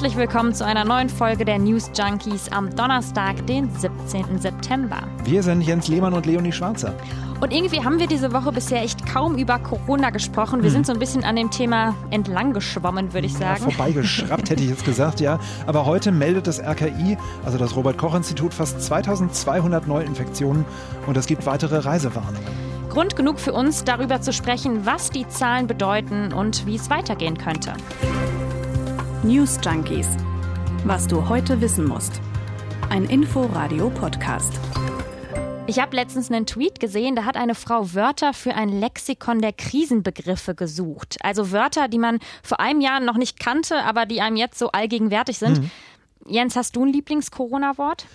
Herzlich willkommen zu einer neuen Folge der News Junkies am Donnerstag, den 17. September. Wir sind Jens Lehmann und Leonie Schwarzer. Und irgendwie haben wir diese Woche bisher echt kaum über Corona gesprochen. Wir hm. sind so ein bisschen an dem Thema entlang geschwommen, würde ich sagen. Ja, vorbeigeschraubt, hätte ich jetzt gesagt, ja. Aber heute meldet das RKI, also das Robert-Koch-Institut, fast 2200 Neuinfektionen und es gibt weitere Reisewarnungen. Grund genug für uns, darüber zu sprechen, was die Zahlen bedeuten und wie es weitergehen könnte. News Junkies. Was du heute wissen musst. Ein Info-Radio-Podcast. Ich habe letztens einen Tweet gesehen, da hat eine Frau Wörter für ein Lexikon der Krisenbegriffe gesucht. Also Wörter, die man vor einem Jahr noch nicht kannte, aber die einem jetzt so allgegenwärtig sind. Mhm. Jens, hast du ein Lieblings-Corona-Wort?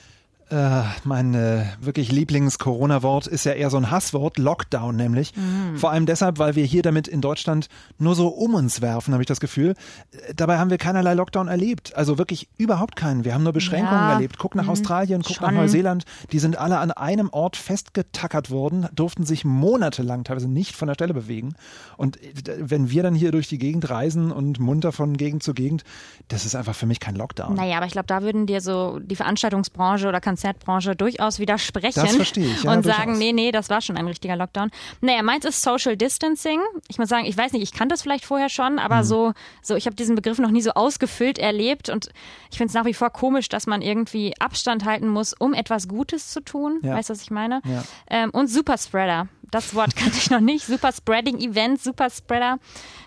Äh, mein äh, wirklich Lieblings-Corona-Wort ist ja eher so ein Hasswort, Lockdown nämlich. Mhm. Vor allem deshalb, weil wir hier damit in Deutschland nur so um uns werfen, habe ich das Gefühl. Äh, dabei haben wir keinerlei Lockdown erlebt. Also wirklich überhaupt keinen. Wir haben nur Beschränkungen ja. erlebt. Guck nach mhm. Australien, guck Schon. nach Neuseeland. Die sind alle an einem Ort festgetackert worden, durften sich monatelang teilweise nicht von der Stelle bewegen. Und äh, wenn wir dann hier durch die Gegend reisen und munter von Gegend zu Gegend, das ist einfach für mich kein Lockdown. Naja, aber ich glaube, da würden dir so die Veranstaltungsbranche oder kann Konzertbranche durchaus widersprechen das verstehe ich, ja, und durchaus. sagen, nee, nee, das war schon ein richtiger Lockdown. Naja, meins ist Social Distancing. Ich muss sagen, ich weiß nicht, ich kannte das vielleicht vorher schon, aber mhm. so, so, ich habe diesen Begriff noch nie so ausgefüllt erlebt und ich finde es nach wie vor komisch, dass man irgendwie Abstand halten muss, um etwas Gutes zu tun. Ja. Weißt du, was ich meine? Ja. Ähm, und Superspreader. Das Wort kannte ich noch nicht. Super Spreading Event, Superspreader.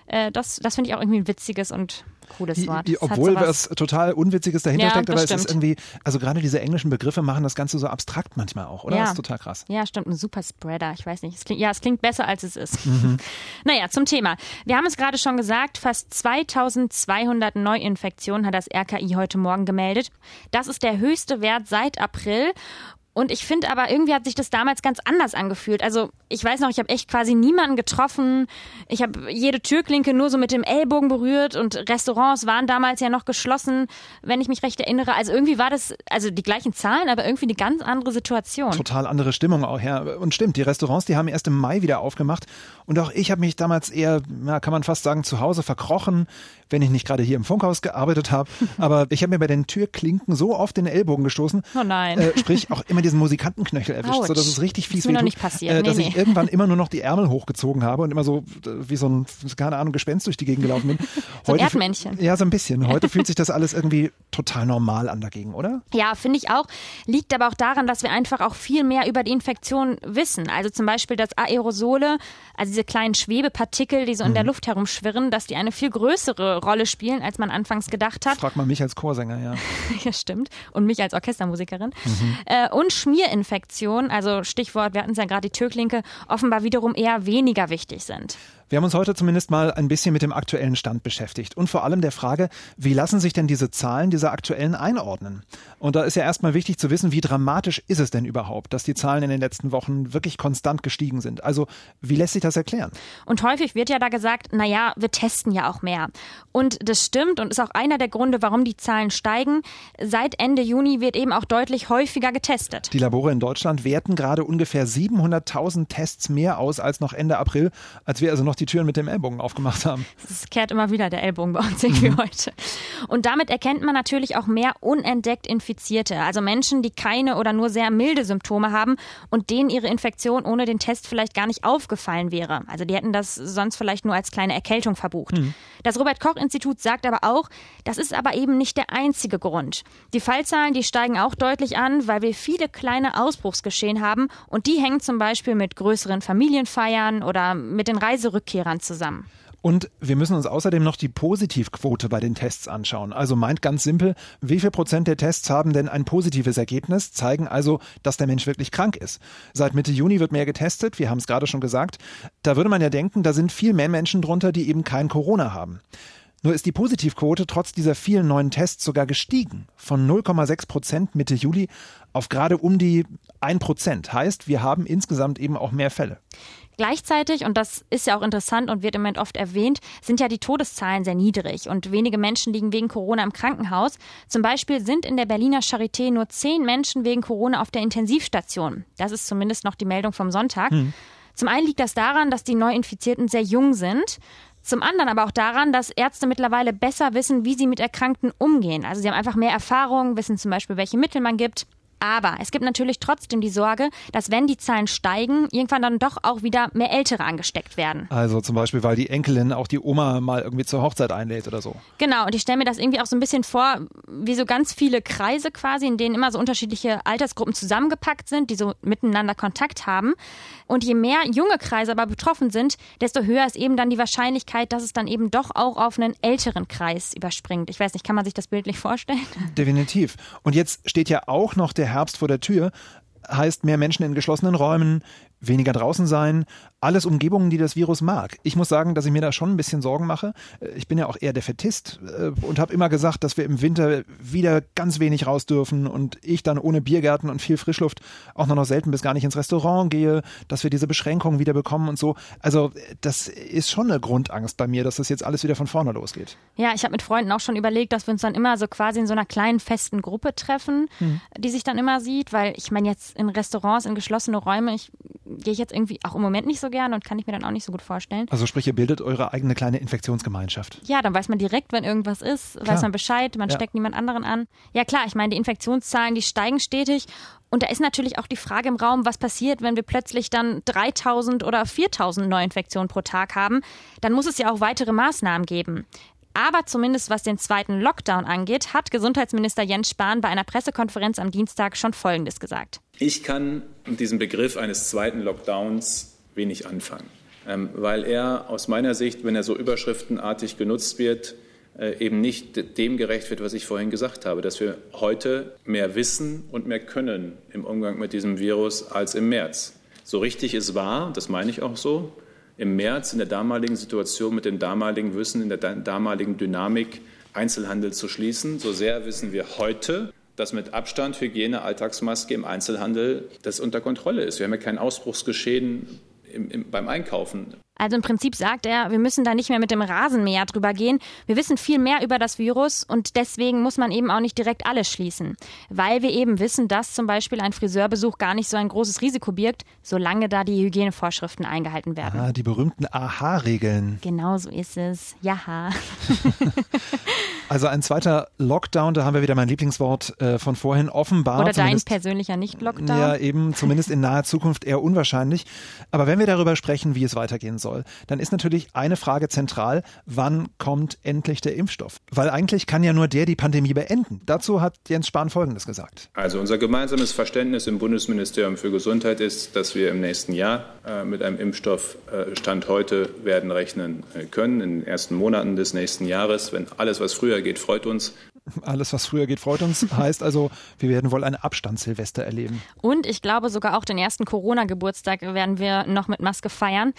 Äh, das das finde ich auch irgendwie ein witziges und cooles Wort. Das obwohl was total Unwitziges dahinter ja, steckt, aber es ist irgendwie, also gerade diese englischen Begriffe machen das Ganze so abstrakt manchmal auch, oder? Ja. Das ist total krass. Ja, stimmt, ein super Spreader. Ich weiß nicht. Es klingt, ja, es klingt besser, als es ist. Mhm. Naja, zum Thema. Wir haben es gerade schon gesagt, fast 2200 Neuinfektionen hat das RKI heute Morgen gemeldet. Das ist der höchste Wert seit April. Und ich finde aber, irgendwie hat sich das damals ganz anders angefühlt. Also ich weiß noch, ich habe echt quasi niemanden getroffen. Ich habe jede Türklinke nur so mit dem Ellbogen berührt und Restaurants waren damals ja noch geschlossen, wenn ich mich recht erinnere. Also irgendwie war das, also die gleichen Zahlen, aber irgendwie eine ganz andere Situation. Total andere Stimmung auch, ja. Und stimmt, die Restaurants, die haben erst im Mai wieder aufgemacht. Und auch ich habe mich damals eher, ja, kann man fast sagen, zu Hause verkrochen, wenn ich nicht gerade hier im Funkhaus gearbeitet habe. Aber ich habe mir bei den Türklinken so oft den Ellbogen gestoßen. Oh nein. Äh, sprich, auch immer diesen Musikantenknöchel erwischt, so dass es richtig fies ist mir noch nicht passiert. Äh, dass nee, ich irgendwann immer nur noch die Ärmel hochgezogen habe und immer so wie so ein, keine Ahnung, Gespenst durch die Gegend gelaufen bin. so ein Erdmännchen. Ja, so ein bisschen. Heute fühlt sich das alles irgendwie total normal an dagegen, oder? Ja, finde ich auch. Liegt aber auch daran, dass wir einfach auch viel mehr über die Infektion wissen. Also zum Beispiel, dass Aerosole, also diese kleinen Schwebepartikel, die so in der mhm. Luft herumschwirren, dass die eine viel größere Rolle spielen, als man anfangs gedacht hat. Frag mal mich als Chorsänger, ja. ja, stimmt. Und mich als Orchestermusikerin. Mhm. Äh, und Schmierinfektion, also Stichwort, wir hatten es ja gerade die Türklinke, offenbar wiederum eher weniger wichtig sind. Wir haben uns heute zumindest mal ein bisschen mit dem aktuellen Stand beschäftigt und vor allem der Frage, wie lassen sich denn diese Zahlen dieser aktuellen einordnen? Und da ist ja erstmal wichtig zu wissen, wie dramatisch ist es denn überhaupt, dass die Zahlen in den letzten Wochen wirklich konstant gestiegen sind? Also, wie lässt sich das erklären? Und häufig wird ja da gesagt, na ja, wir testen ja auch mehr. Und das stimmt und ist auch einer der Gründe, warum die Zahlen steigen. Seit Ende Juni wird eben auch deutlich häufiger getestet. Die Labore in Deutschland werten gerade ungefähr 700.000 Tests mehr aus als noch Ende April, als wir also noch die Türen mit dem Ellbogen aufgemacht haben. Es kehrt immer wieder der Ellbogen bei uns irgendwie mhm. heute. Und damit erkennt man natürlich auch mehr unentdeckt Infizierte, also Menschen, die keine oder nur sehr milde Symptome haben und denen ihre Infektion ohne den Test vielleicht gar nicht aufgefallen wäre. Also die hätten das sonst vielleicht nur als kleine Erkältung verbucht. Mhm. Das Robert Koch Institut sagt aber auch, das ist aber eben nicht der einzige Grund. Die Fallzahlen, die steigen auch deutlich an, weil wir viele kleine Ausbruchsgeschehen haben und die hängen zum Beispiel mit größeren Familienfeiern oder mit den Reiserückkehrern zusammen. Und wir müssen uns außerdem noch die Positivquote bei den Tests anschauen. Also meint ganz simpel, wie viel Prozent der Tests haben denn ein positives Ergebnis, zeigen also, dass der Mensch wirklich krank ist. Seit Mitte Juni wird mehr getestet, wir haben es gerade schon gesagt. Da würde man ja denken, da sind viel mehr Menschen drunter, die eben kein Corona haben. Nur ist die Positivquote trotz dieser vielen neuen Tests sogar gestiegen. Von 0,6 Prozent Mitte Juli auf gerade um die 1 Prozent. Heißt, wir haben insgesamt eben auch mehr Fälle. Gleichzeitig, und das ist ja auch interessant und wird im Moment oft erwähnt, sind ja die Todeszahlen sehr niedrig und wenige Menschen liegen wegen Corona im Krankenhaus. Zum Beispiel sind in der Berliner Charité nur zehn Menschen wegen Corona auf der Intensivstation. Das ist zumindest noch die Meldung vom Sonntag. Hm. Zum einen liegt das daran, dass die Neuinfizierten sehr jung sind. Zum anderen aber auch daran, dass Ärzte mittlerweile besser wissen, wie sie mit Erkrankten umgehen. Also sie haben einfach mehr Erfahrung, wissen zum Beispiel, welche Mittel man gibt. Aber es gibt natürlich trotzdem die Sorge, dass wenn die Zahlen steigen, irgendwann dann doch auch wieder mehr Ältere angesteckt werden. Also zum Beispiel, weil die Enkelin auch die Oma mal irgendwie zur Hochzeit einlädt oder so. Genau, und ich stelle mir das irgendwie auch so ein bisschen vor, wie so ganz viele Kreise quasi, in denen immer so unterschiedliche Altersgruppen zusammengepackt sind, die so miteinander Kontakt haben. Und je mehr junge Kreise aber betroffen sind, desto höher ist eben dann die Wahrscheinlichkeit, dass es dann eben doch auch auf einen älteren Kreis überspringt. Ich weiß nicht, kann man sich das bildlich vorstellen? Definitiv. Und jetzt steht ja auch noch der Herbst vor der Tür. Heißt mehr Menschen in geschlossenen Räumen, weniger draußen sein, alles Umgebungen, die das Virus mag. Ich muss sagen, dass ich mir da schon ein bisschen Sorgen mache. Ich bin ja auch eher Defetist äh, und habe immer gesagt, dass wir im Winter wieder ganz wenig raus dürfen und ich dann ohne Biergärten und viel Frischluft auch noch, noch selten bis gar nicht ins Restaurant gehe, dass wir diese Beschränkungen wieder bekommen und so. Also das ist schon eine Grundangst bei mir, dass das jetzt alles wieder von vorne losgeht. Ja, ich habe mit Freunden auch schon überlegt, dass wir uns dann immer so quasi in so einer kleinen festen Gruppe treffen, hm. die sich dann immer sieht, weil ich meine jetzt in Restaurants, in geschlossene Räume, ich gehe ich jetzt irgendwie auch im Moment nicht so gern und kann ich mir dann auch nicht so gut vorstellen. Also sprich, ihr bildet eure eigene kleine Infektionsgemeinschaft. Ja, dann weiß man direkt, wenn irgendwas ist, klar. weiß man Bescheid, man ja. steckt niemand anderen an. Ja klar, ich meine, die Infektionszahlen, die steigen stetig und da ist natürlich auch die Frage im Raum, was passiert, wenn wir plötzlich dann 3000 oder 4000 Neuinfektionen pro Tag haben. Dann muss es ja auch weitere Maßnahmen geben. Aber zumindest was den zweiten Lockdown angeht, hat Gesundheitsminister Jens Spahn bei einer Pressekonferenz am Dienstag schon Folgendes gesagt. Ich kann mit diesem Begriff eines zweiten Lockdowns wenig anfangen, ähm, weil er aus meiner Sicht, wenn er so überschriftenartig genutzt wird, äh, eben nicht dem gerecht wird, was ich vorhin gesagt habe, dass wir heute mehr wissen und mehr können im Umgang mit diesem Virus als im März. So richtig es war, das meine ich auch so, im März in der damaligen Situation mit dem damaligen Wissen, in der damaligen Dynamik Einzelhandel zu schließen. So sehr wissen wir heute, dass mit Abstand, Hygiene, Alltagsmaske im Einzelhandel das unter Kontrolle ist. Wir haben ja kein Ausbruchsgeschehen im, im, beim Einkaufen. Also im Prinzip sagt er, wir müssen da nicht mehr mit dem Rasenmäher drüber gehen. Wir wissen viel mehr über das Virus und deswegen muss man eben auch nicht direkt alles schließen. Weil wir eben wissen, dass zum Beispiel ein Friseurbesuch gar nicht so ein großes Risiko birgt, solange da die Hygienevorschriften eingehalten werden. Ah, die berühmten Aha-Regeln. Genau so ist es. Ja. also ein zweiter Lockdown, da haben wir wieder mein Lieblingswort äh, von vorhin, offenbar. Oder dein persönlicher Nicht-Lockdown. Ja, eben zumindest in naher Zukunft eher unwahrscheinlich. Aber wenn wir darüber sprechen, wie es weitergehen soll, soll, dann ist natürlich eine Frage zentral, wann kommt endlich der Impfstoff? Weil eigentlich kann ja nur der die Pandemie beenden. Dazu hat Jens Spahn Folgendes gesagt. Also unser gemeinsames Verständnis im Bundesministerium für Gesundheit ist, dass wir im nächsten Jahr äh, mit einem Impfstoff äh, Stand heute werden rechnen äh, können, in den ersten Monaten des nächsten Jahres. Wenn alles, was früher geht, freut uns. Alles, was früher geht, freut uns. Heißt also, wir werden wohl ein Abstandssilvester erleben. Und ich glaube, sogar auch den ersten Corona-Geburtstag werden wir noch mit Maske feiern.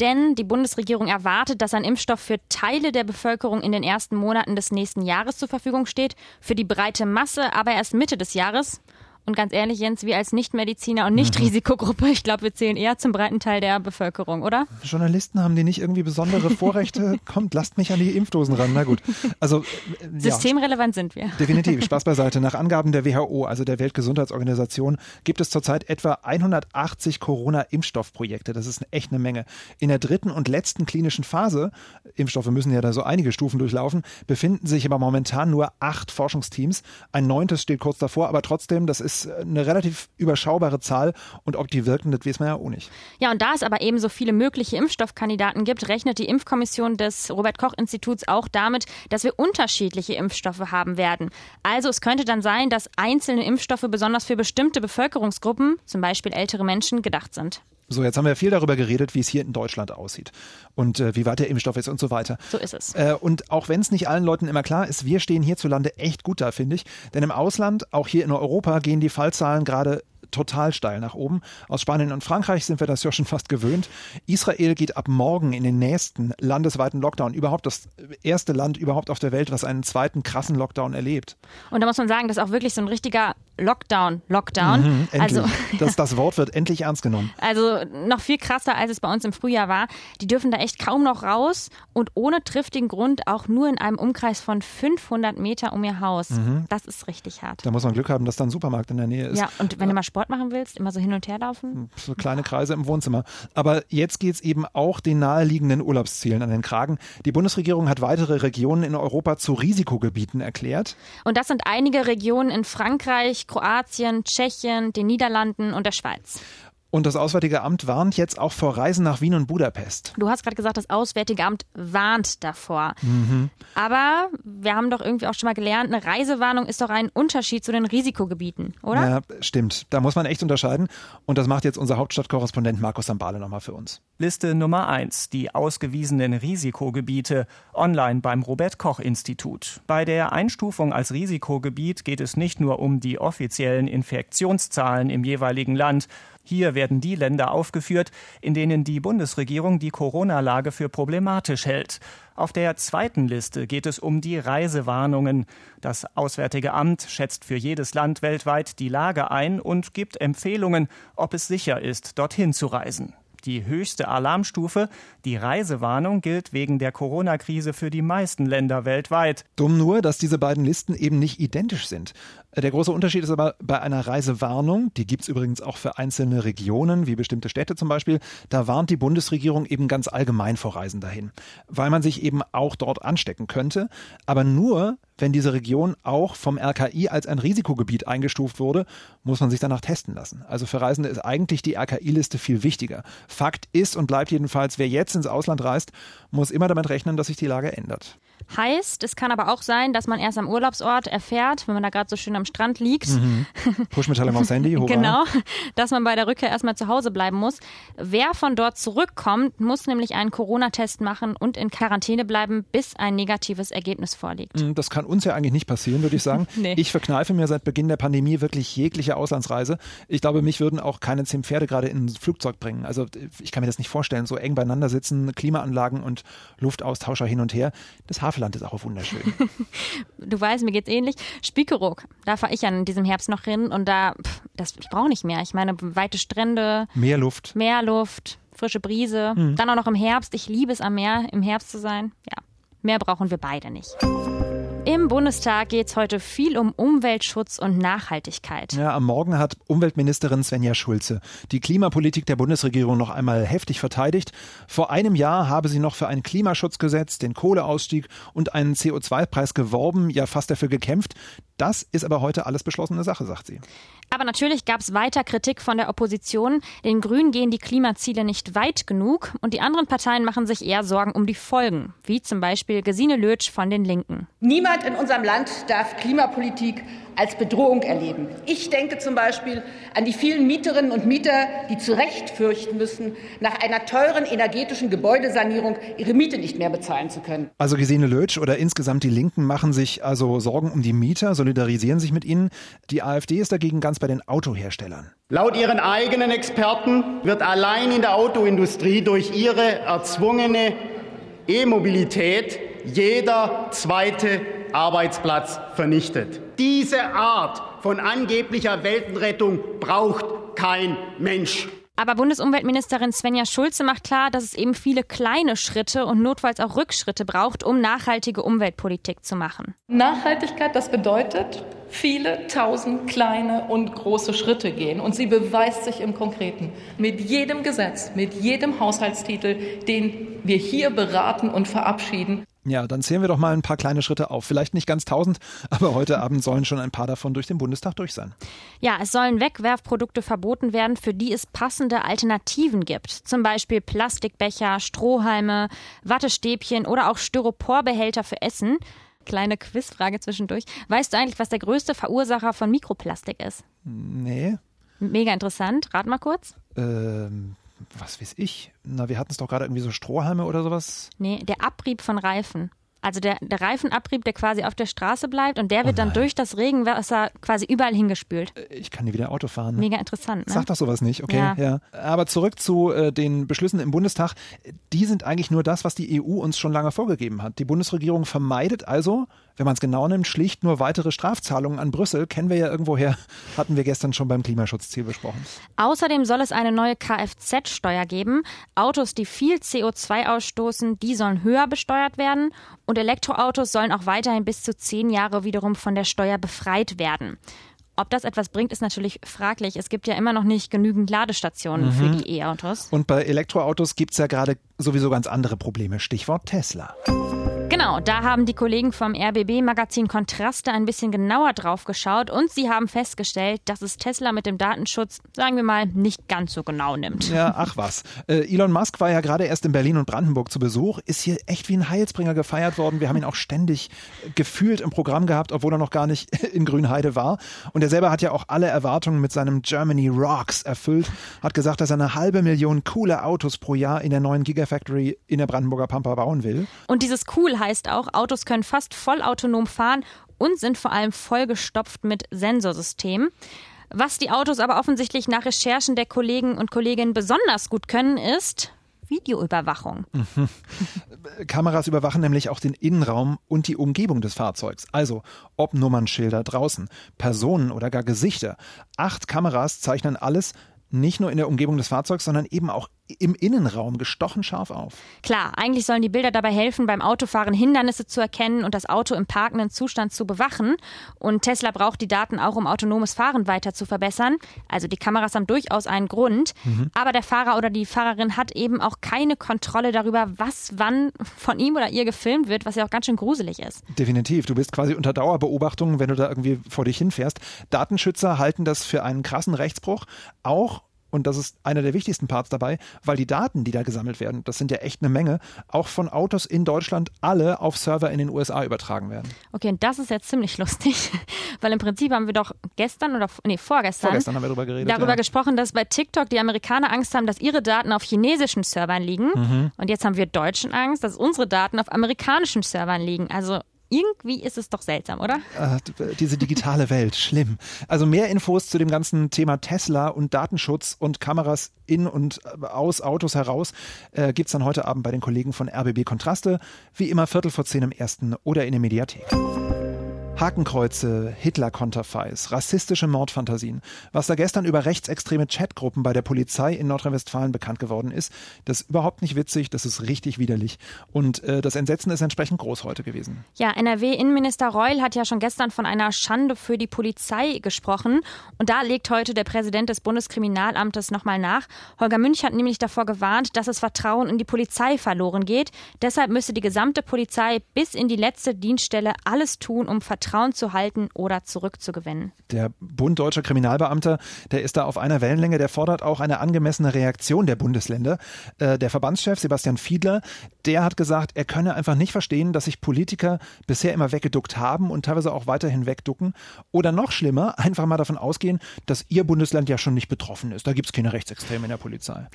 Denn die Bundesregierung erwartet, dass ein Impfstoff für Teile der Bevölkerung in den ersten Monaten des nächsten Jahres zur Verfügung steht, für die breite Masse aber erst Mitte des Jahres. Und ganz ehrlich, Jens, wir als Nichtmediziner und Nicht-Risikogruppe, ich glaube, wir zählen eher zum breiten Teil der Bevölkerung, oder? Journalisten haben die nicht irgendwie besondere Vorrechte? Kommt, lasst mich an die Impfdosen ran. Na gut. Also, äh, Systemrelevant sind wir. Definitiv. Spaß beiseite. Nach Angaben der WHO, also der Weltgesundheitsorganisation, gibt es zurzeit etwa 180 Corona-Impfstoffprojekte. Das ist echt eine Menge. In der dritten und letzten klinischen Phase, Impfstoffe müssen ja da so einige Stufen durchlaufen, befinden sich aber momentan nur acht Forschungsteams. Ein neuntes steht kurz davor, aber trotzdem, das ist eine relativ überschaubare Zahl und ob die wirken, das weiß man ja auch nicht. Ja, und da es aber eben so viele mögliche Impfstoffkandidaten gibt, rechnet die Impfkommission des Robert Koch Instituts auch damit, dass wir unterschiedliche Impfstoffe haben werden. Also es könnte dann sein, dass einzelne Impfstoffe besonders für bestimmte Bevölkerungsgruppen, zum Beispiel ältere Menschen, gedacht sind. So, jetzt haben wir viel darüber geredet, wie es hier in Deutschland aussieht und äh, wie weit der Impfstoff ist und so weiter. So ist es. Äh, und auch wenn es nicht allen Leuten immer klar ist, wir stehen hierzulande echt gut da, finde ich. Denn im Ausland, auch hier in Europa, gehen die Fallzahlen gerade total steil nach oben. Aus Spanien und Frankreich sind wir das ja schon fast gewöhnt. Israel geht ab morgen in den nächsten landesweiten Lockdown. Überhaupt das erste Land überhaupt auf der Welt, was einen zweiten krassen Lockdown erlebt. Und da muss man sagen, das ist auch wirklich so ein richtiger Lockdown, Lockdown. Mhm, also das, das Wort wird endlich ernst genommen. Also noch viel krasser, als es bei uns im Frühjahr war. Die dürfen da echt kaum noch raus und ohne triftigen Grund auch nur in einem Umkreis von 500 Meter um ihr Haus. Mhm. Das ist richtig hart. Da muss man Glück haben, dass da ein Supermarkt in der Nähe ist. Ja, und wenn du mal Sport machen willst, immer so hin und her laufen. So kleine Kreise im Wohnzimmer. Aber jetzt geht es eben auch den naheliegenden Urlaubszielen an den Kragen. Die Bundesregierung hat weitere Regionen in Europa zu Risikogebieten erklärt. Und das sind einige Regionen in Frankreich, Kroatien, Tschechien, den Niederlanden und der Schweiz. Und das Auswärtige Amt warnt jetzt auch vor Reisen nach Wien und Budapest. Du hast gerade gesagt, das Auswärtige Amt warnt davor. Mhm. Aber wir haben doch irgendwie auch schon mal gelernt, eine Reisewarnung ist doch ein Unterschied zu den Risikogebieten, oder? Ja, stimmt. Da muss man echt unterscheiden. Und das macht jetzt unser Hauptstadtkorrespondent Markus Sambale nochmal für uns. Liste Nummer 1. Die ausgewiesenen Risikogebiete. Online beim Robert-Koch-Institut. Bei der Einstufung als Risikogebiet geht es nicht nur um die offiziellen Infektionszahlen im jeweiligen Land, hier werden die Länder aufgeführt, in denen die Bundesregierung die Corona-Lage für problematisch hält. Auf der zweiten Liste geht es um die Reisewarnungen. Das Auswärtige Amt schätzt für jedes Land weltweit die Lage ein und gibt Empfehlungen, ob es sicher ist, dorthin zu reisen. Die höchste Alarmstufe, die Reisewarnung, gilt wegen der Corona-Krise für die meisten Länder weltweit. Dumm nur, dass diese beiden Listen eben nicht identisch sind. Der große Unterschied ist aber bei einer Reisewarnung, die gibt es übrigens auch für einzelne Regionen, wie bestimmte Städte zum Beispiel, da warnt die Bundesregierung eben ganz allgemein vor Reisen dahin, weil man sich eben auch dort anstecken könnte, aber nur, wenn diese Region auch vom RKI als ein Risikogebiet eingestuft wurde, muss man sich danach testen lassen. Also für Reisende ist eigentlich die RKI-Liste viel wichtiger. Fakt ist und bleibt jedenfalls, wer jetzt ins Ausland reist, muss immer damit rechnen, dass sich die Lage ändert. Heißt, es kann aber auch sein, dass man erst am Urlaubsort erfährt, wenn man da gerade so schön am Strand liegt. Mhm. Push-Mitteilung aufs Handy, hurra. Genau, dass man bei der Rückkehr erstmal zu Hause bleiben muss. Wer von dort zurückkommt, muss nämlich einen Corona-Test machen und in Quarantäne bleiben, bis ein negatives Ergebnis vorliegt. Mhm, das kann uns ja eigentlich nicht passieren, würde ich sagen. nee. Ich verkneife mir seit Beginn der Pandemie wirklich jegliche Auslandsreise. Ich glaube, mich würden auch keine zehn Pferde gerade ins Flugzeug bringen. Also ich kann mir das nicht vorstellen, so eng beieinander sitzen, Klimaanlagen und Luftaustauscher hin und her. Das Havelland ist auch wunderschön. du weißt, mir geht's ähnlich. Spiekeroog, da fahre ich ja in diesem Herbst noch hin und da, pff, das, ich brauche nicht mehr. Ich meine, weite Strände. Mehr Luft. Mehr Luft, frische Brise. Mhm. Dann auch noch im Herbst. Ich liebe es am Meer, im Herbst zu sein. Ja, mehr brauchen wir beide nicht. Im Bundestag geht es heute viel um Umweltschutz und Nachhaltigkeit. Ja, am Morgen hat Umweltministerin Svenja Schulze die Klimapolitik der Bundesregierung noch einmal heftig verteidigt. Vor einem Jahr habe sie noch für ein Klimaschutzgesetz, den Kohleausstieg und einen CO2-Preis geworben, ja fast dafür gekämpft. Das ist aber heute alles beschlossene Sache, sagt sie. Aber natürlich gab es weiter Kritik von der Opposition. Den Grünen gehen die Klimaziele nicht weit genug und die anderen Parteien machen sich eher Sorgen um die Folgen, wie zum Beispiel Gesine Lötsch von den Linken. Niemand in unserem Land darf Klimapolitik als Bedrohung erleben. Ich denke zum Beispiel an die vielen Mieterinnen und Mieter, die zu Recht fürchten müssen, nach einer teuren energetischen Gebäudesanierung ihre Miete nicht mehr bezahlen zu können. Also Gesine Lötsch oder insgesamt die Linken machen sich also Sorgen um die Mieter, solidarisieren sich mit ihnen. Die AfD ist dagegen ganz bei den Autoherstellern. Laut ihren eigenen Experten wird allein in der Autoindustrie durch ihre erzwungene E-Mobilität jeder zweite Arbeitsplatz vernichtet. Diese Art von angeblicher Weltenrettung braucht kein Mensch. Aber Bundesumweltministerin Svenja Schulze macht klar, dass es eben viele kleine Schritte und notfalls auch Rückschritte braucht, um nachhaltige Umweltpolitik zu machen. Nachhaltigkeit, das bedeutet, viele tausend kleine und große Schritte gehen. Und sie beweist sich im Konkreten mit jedem Gesetz, mit jedem Haushaltstitel, den wir hier beraten und verabschieden. Ja, dann zählen wir doch mal ein paar kleine Schritte auf. Vielleicht nicht ganz tausend, aber heute Abend sollen schon ein paar davon durch den Bundestag durch sein. Ja, es sollen Wegwerfprodukte verboten werden, für die es passende Alternativen gibt. Zum Beispiel Plastikbecher, Strohhalme, Wattestäbchen oder auch Styroporbehälter für Essen. Kleine Quizfrage zwischendurch. Weißt du eigentlich, was der größte Verursacher von Mikroplastik ist? Nee. Mega interessant. Rat mal kurz. Ähm, was weiß ich? Na, wir hatten es doch gerade irgendwie so Strohhalme oder sowas. Nee, der Abrieb von Reifen. Also der, der Reifenabrieb, der quasi auf der Straße bleibt und der wird Oh dann durch das Regenwasser quasi überall hingespült. Ich kann nie wieder Auto fahren. Ne? Mega interessant, ne? Sag doch sowas nicht, okay? Ja. Ja. Aber zurück zu äh, den Beschlüssen im Bundestag. Die sind eigentlich nur das, was die EU uns schon lange vorgegeben hat. Die Bundesregierung vermeidet also, wenn man es genau nimmt, schlicht nur weitere Strafzahlungen an Brüssel. Kennen wir ja irgendwoher, hatten wir gestern schon beim Klimaschutzziel besprochen. Außerdem soll es eine neue Kfz-Steuer geben. Autos, die viel CO2 ausstoßen, die sollen höher besteuert werden. Und Elektroautos sollen auch weiterhin bis zu zehn Jahre wiederum von der Steuer befreit werden. Ob das etwas bringt, ist natürlich fraglich. Es gibt ja immer noch nicht genügend Ladestationen für die E-Autos. Und bei Elektroautos gibt es ja gerade sowieso ganz andere Probleme. Stichwort Tesla. Genau, da haben die Kollegen vom RBB-Magazin Kontraste ein bisschen genauer drauf geschaut und sie haben festgestellt, dass es Tesla mit dem Datenschutz, sagen wir mal, nicht ganz so genau nimmt. Ja, ach was. Äh, Elon Musk war ja gerade erst in Berlin und Brandenburg zu Besuch, ist hier echt wie ein Heilsbringer gefeiert worden. Wir haben ihn auch ständig äh, gefühlt im Programm gehabt, obwohl er noch gar nicht in Grünheide war. Und er selber hat ja auch alle Erwartungen mit seinem Germany Rocks erfüllt, hat gesagt, dass er eine halbe Million coole Autos pro Jahr in der neuen Gigafactory in der Brandenburger Pampa bauen will. Und dieses cool heißt auch, Autos können fast vollautonom fahren und sind vor allem vollgestopft mit Sensorsystemen. Was die Autos aber offensichtlich nach Recherchen der Kollegen und Kolleginnen besonders gut können, ist Videoüberwachung. Kameras überwachen nämlich auch den Innenraum und die Umgebung des Fahrzeugs. Also ob Nummernschilder draußen, Personen oder gar Gesichter. Acht Kameras zeichnen alles nicht nur in der Umgebung des Fahrzeugs, sondern eben auch im Innenraum gestochen scharf auf. Klar, eigentlich sollen die Bilder dabei helfen, beim Autofahren Hindernisse zu erkennen und das Auto im parkenden Zustand zu bewachen. Und Tesla braucht die Daten auch, um autonomes Fahren weiter zu verbessern. Also die Kameras haben durchaus einen Grund. Aber der Fahrer oder die Fahrerin hat eben auch keine Kontrolle darüber, was wann von ihm oder ihr gefilmt wird, was ja auch ganz schön gruselig ist. Definitiv. Du bist quasi unter Dauerbeobachtung, wenn du da irgendwie vor dich hinfährst. Datenschützer halten das für einen krassen Rechtsbruch, auch und das ist einer der wichtigsten Parts dabei, weil die Daten, die da gesammelt werden, das sind ja echt eine Menge, auch von Autos in Deutschland alle auf Server in den USA übertragen werden. Okay, und das ist jetzt ziemlich lustig, weil im Prinzip haben wir doch gestern oder nee, vorgestern, Vorgestern haben wir darüber geredet. darüber ja. gesprochen, dass bei TikTok die Amerikaner Angst haben, dass ihre Daten auf chinesischen Servern liegen. Mhm. Und jetzt haben wir Deutschen Angst, dass unsere Daten auf amerikanischen Servern liegen. Also irgendwie ist es doch seltsam, oder? Äh, diese digitale Welt, schlimm. Also mehr Infos zu dem ganzen Thema Tesla und Datenschutz und Kameras in und aus Autos heraus äh, gibt's dann heute Abend bei den Kollegen von RBB Kontraste. Wie immer Viertel vor zehn im ersten oder in der Mediathek. Hakenkreuze, Hitler-Konterfeis, rassistische Mordfantasien. Was da gestern über rechtsextreme Chatgruppen bei der Polizei in Nordrhein-Westfalen bekannt geworden ist, das ist überhaupt nicht witzig, das ist richtig widerlich. Und äh, das Entsetzen ist entsprechend groß heute gewesen. Ja, NRW-Innenminister Reul hat ja schon gestern von einer Schande für die Polizei gesprochen. Und da legt heute der Präsident des Bundeskriminalamtes nochmal nach. Holger Münch hat nämlich davor gewarnt, dass das Vertrauen in die Polizei verloren geht. Deshalb müsse die gesamte Polizei bis in die letzte Dienststelle alles tun, um Vertrauen zu halten oder zurückzugewinnen. Der Bund Deutscher Kriminalbeamter, der ist da auf einer Wellenlänge, der fordert auch eine angemessene Reaktion der Bundesländer. Äh, der Verbandschef Sebastian Fiedler, der hat gesagt, er könne einfach nicht verstehen, dass sich Politiker bisher immer weggeduckt haben und teilweise auch weiterhin wegducken. Oder noch schlimmer, einfach mal davon ausgehen, dass ihr Bundesland ja schon nicht betroffen ist. Da gibt es keine Rechtsextreme in der Polizei.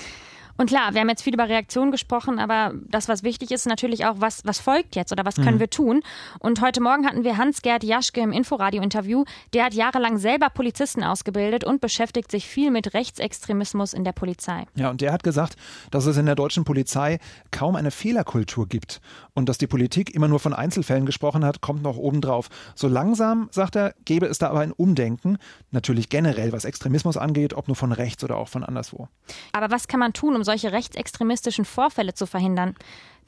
Und klar, wir haben jetzt viel über Reaktionen gesprochen, aber das, was wichtig ist, natürlich auch, was, was folgt jetzt oder was können wir tun? Und heute Morgen hatten wir Hans-Gerd Jaschke im Inforadio-Interview. Der hat jahrelang selber Polizisten ausgebildet und beschäftigt sich viel mit Rechtsextremismus in der Polizei. Ja, und der hat gesagt, dass es in der deutschen Polizei kaum eine Fehlerkultur gibt und dass die Politik immer nur von Einzelfällen gesprochen hat, kommt noch obendrauf. So langsam, sagt er, gäbe es da aber ein Umdenken, natürlich generell, was Extremismus angeht, ob nur von rechts oder auch von anderswo. Aber was kann man tun, um solche rechtsextremistischen Vorfälle zu verhindern?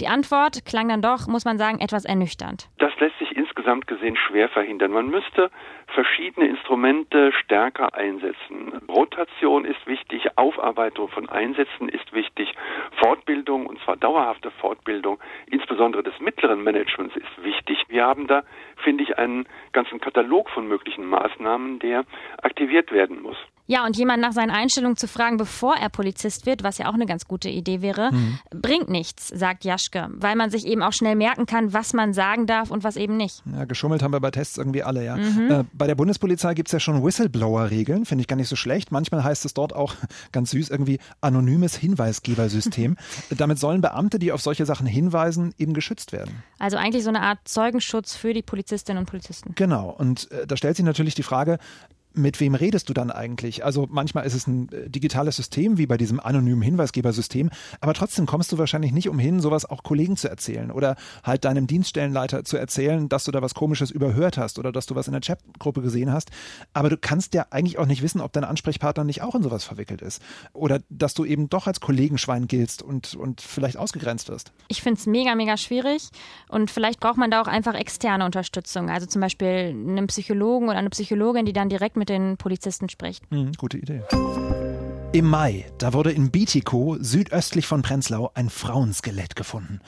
Die Antwort klang dann doch, muss man sagen, etwas ernüchternd. Das lässt sich insgesamt gesehen schwer verhindern. Man müsste verschiedene Instrumente stärker einsetzen. Rotation ist wichtig, Aufarbeitung von Einsätzen ist wichtig, Fortbildung, und zwar dauerhafte Fortbildung, insbesondere des mittleren Managements ist wichtig. Wir haben da, finde ich, einen ganzen Katalog von möglichen Maßnahmen, der aktiviert werden muss. Ja, und jemand nach seinen Einstellungen zu fragen, bevor er Polizist wird, was ja auch eine ganz gute Idee wäre, mhm. bringt nichts, sagt Jaschke, weil man sich eben auch schnell merken kann, was man sagen darf und was eben nicht. Ja, geschummelt haben wir bei Tests irgendwie alle, ja. Mhm. Äh, bei der Bundespolizei gibt es ja schon Whistleblower-Regeln, finde ich gar nicht so schlecht. Manchmal heißt es dort auch ganz süß irgendwie anonymes Hinweisgebersystem. Damit sollen Beamte, die auf solche Sachen hinweisen, eben geschützt werden. Also eigentlich so eine Art Zeugenschutz für die Polizistinnen und Polizisten. Genau. Und äh, da stellt sich natürlich die Frage, mit wem redest du dann eigentlich? Also manchmal ist es ein äh, digitales System, wie bei diesem anonymen Hinweisgebersystem, aber trotzdem kommst du wahrscheinlich nicht umhin, sowas auch Kollegen zu erzählen oder halt deinem Dienststellenleiter zu erzählen, dass du da was Komisches überhört hast oder dass du was in der Chatgruppe gesehen hast. Aber du kannst ja eigentlich auch nicht wissen, ob dein Ansprechpartner nicht auch in sowas verwickelt ist. Oder dass du eben doch als Kollegenschwein giltst und, und vielleicht ausgegrenzt wirst. Ich finde es mega, mega schwierig und vielleicht braucht man da auch einfach externe Unterstützung. Also zum Beispiel einen Psychologen oder eine Psychologin, die dann direkt mit mit den Polizisten spricht. Mhm, gute Idee. Im Mai, da wurde in Bitico, südöstlich von Prenzlau, ein Frauenskelett gefunden.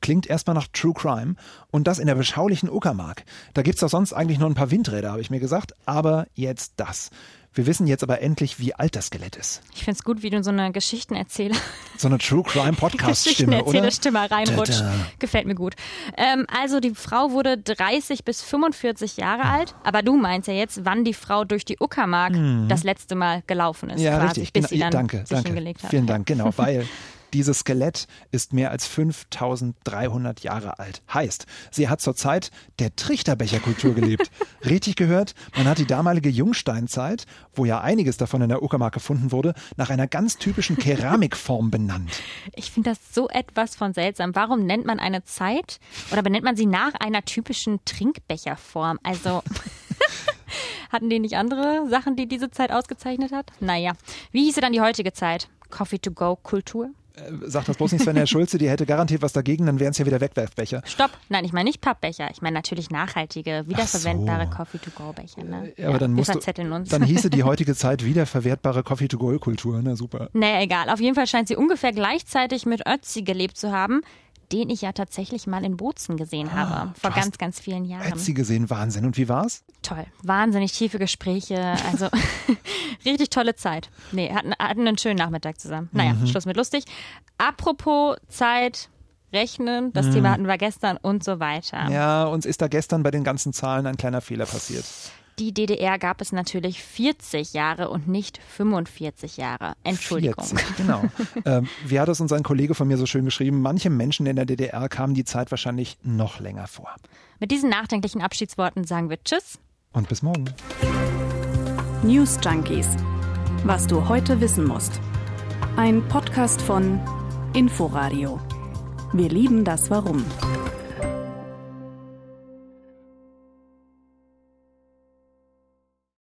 Klingt erstmal nach True Crime und das in der beschaulichen Uckermark. Da gibt es doch sonst eigentlich nur ein paar Windräder, habe ich mir gesagt. Aber jetzt das. Wir wissen jetzt aber endlich, wie alt das Skelett ist. Ich finde es gut, wie du so eine Geschichtenerzähler. So eine True Crime Podcast-Stimme, oder? Stimme reinrutscht. Gefällt mir gut. Ähm, also die Frau wurde 30 bis 45 Jahre oh. alt, aber du meinst ja jetzt, wann die Frau durch die Uckermark mhm. das letzte Mal gelaufen ist. Ja, quasi, richtig. Bis genau. sie dann danke, sich danke. hingelegt hat. Vielen Dank, genau, weil Dieses Skelett ist mehr als 5300 Jahre alt. Heißt, sie hat zur Zeit der Trichterbecherkultur gelebt. Richtig gehört, man hat die damalige Jungsteinzeit, wo ja einiges davon in der Uckermark gefunden wurde, nach einer ganz typischen Keramikform benannt. Ich finde das so etwas von seltsam. Warum nennt man eine Zeit oder benennt man sie nach einer typischen Trinkbecherform? Also. Hatten die nicht andere Sachen, die diese Zeit ausgezeichnet hat? Naja. Wie hieße dann die heutige Zeit? Coffee-to-go-Kultur? Äh, sag das bloß nicht Herr Schulze, die hätte garantiert was dagegen, dann wären es ja wieder Wegwerfbecher. Stopp! Nein, ich meine nicht Pappbecher. Ich meine natürlich nachhaltige, wiederverwendbare so. Coffee-to-go-Becher. Ne? Ja, aber ja, dann musst du, uns. dann hieße die heutige Zeit wiederverwertbare Coffee-to-go-Kultur. Na super. Naja, egal. Auf jeden Fall scheint sie ungefähr gleichzeitig mit Ötzi gelebt zu haben den ich ja tatsächlich mal in Bozen gesehen habe, ah, vor ganz, ganz vielen Jahren. Ötzi gesehen, Wahnsinn. Und wie war's? Toll, wahnsinnig tiefe Gespräche, also richtig tolle Zeit. Nee, hatten, hatten einen schönen Nachmittag zusammen. Naja, mhm. Schluss mit lustig. Apropos Zeit, Rechnen, das mhm. Thema hatten wir gestern und so weiter. Ja, uns ist da gestern bei den ganzen Zahlen ein kleiner Fehler passiert die DDR gab es natürlich 40 Jahre und nicht 45 Jahre. Entschuldigung. 40, genau. ähm, wie hat es uns ein Kollege von mir so schön geschrieben? Manche Menschen in der DDR kamen die Zeit wahrscheinlich noch länger vor. Mit diesen nachdenklichen Abschiedsworten sagen wir Tschüss. Und bis morgen. News Junkies. Was du heute wissen musst. Ein Podcast von Inforadio. Wir lieben das Warum.